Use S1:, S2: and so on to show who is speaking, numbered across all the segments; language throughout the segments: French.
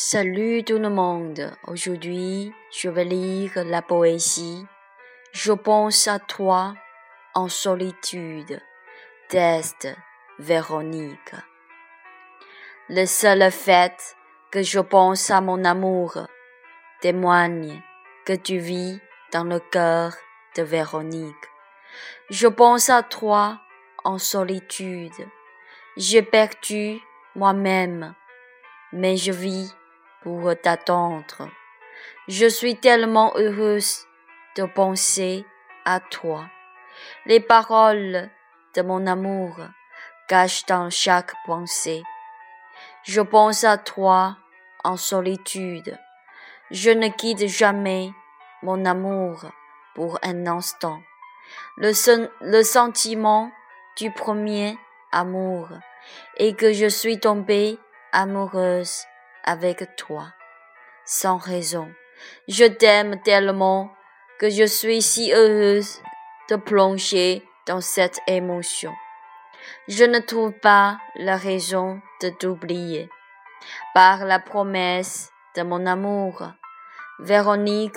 S1: Salut tout le monde. Aujourd'hui, je vais lire la poésie. Je pense à toi en solitude. Test Véronique. Le seul fait que je pense à mon amour témoigne que tu vis dans le cœur de Véronique. Je pense à toi en solitude. J'ai perdu moi-même, mais je vis pour t'attendre. Je suis tellement heureuse de penser à toi. Les paroles de mon amour cachent dans chaque pensée. Je pense à toi en solitude. Je ne quitte jamais mon amour pour un instant. Le, le sentiment du premier amour et que je suis tombée amoureuse avec toi, sans raison. Je t'aime tellement que je suis si heureuse de plonger dans cette émotion. Je ne trouve pas la raison de t'oublier. Par la promesse de mon amour, Véronique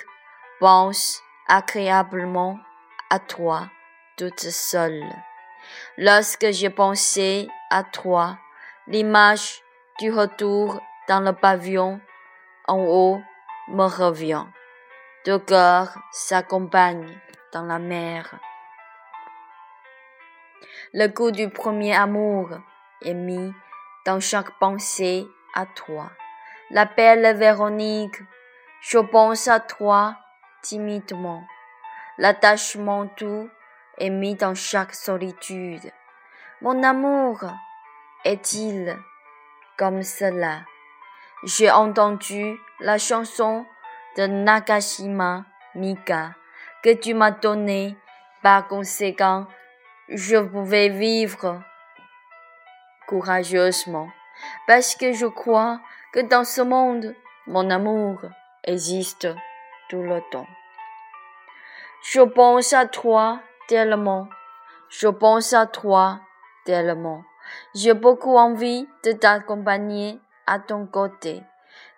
S1: pense agréablement à toi toute seule. Lorsque j'ai pensé à toi, l'image du retour dans le pavillon en haut me revient. Deux cœurs s'accompagnent dans la mer. Le goût du premier amour est mis dans chaque pensée à toi. La belle Véronique, je pense à toi timidement. L'attachement tout est mis dans chaque solitude. Mon amour est-il comme cela? J'ai entendu la chanson de Nakashima Mika que tu m'as donnée. Par conséquent, je pouvais vivre courageusement parce que je crois que dans ce monde, mon amour existe tout le temps. Je pense à toi tellement, je pense à toi tellement. J'ai beaucoup envie de t'accompagner à ton côté.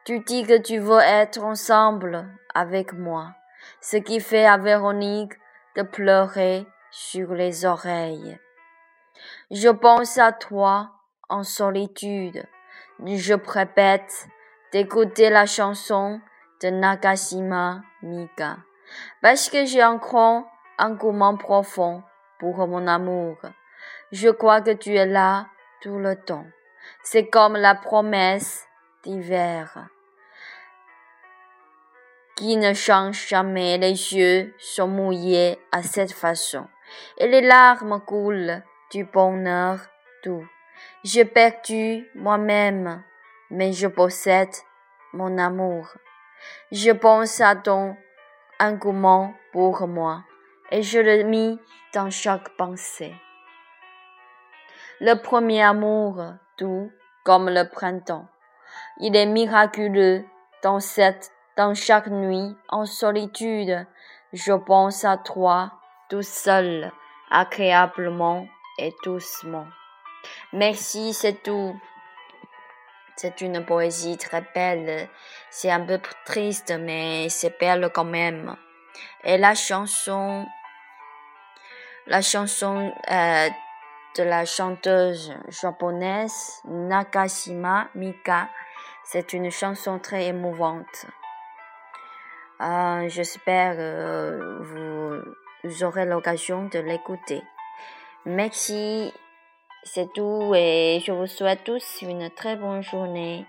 S1: Tu dis que tu veux être ensemble avec moi, ce qui fait à Véronique de pleurer sur les oreilles. Je pense à toi en solitude. Je répète d'écouter la chanson de Nakashima Mika parce que j'ai un grand engouement profond pour mon amour. Je crois que tu es là tout le temps. C'est comme la promesse d'hiver qui ne change jamais. Les yeux sont mouillés à cette façon et les larmes coulent du bonheur doux. J'ai perdu moi-même, mais je possède mon amour. Je pense à ton engouement pour moi et je le mis dans chaque pensée. Le premier amour comme le printemps. Il est miraculeux dans cette, dans chaque nuit en solitude. Je pense à toi tout seul, agréablement et doucement. Merci, c'est tout. C'est une poésie très belle. C'est un peu triste, mais c'est belle quand même. Et la chanson, la chanson euh, de la chanteuse japonaise Nakashima Mika. C'est une chanson très émouvante. Euh, J'espère que vous, aurez l'occasion de l'écouter. Merci, c'est tout et je vous souhaite tous une très bonne journée.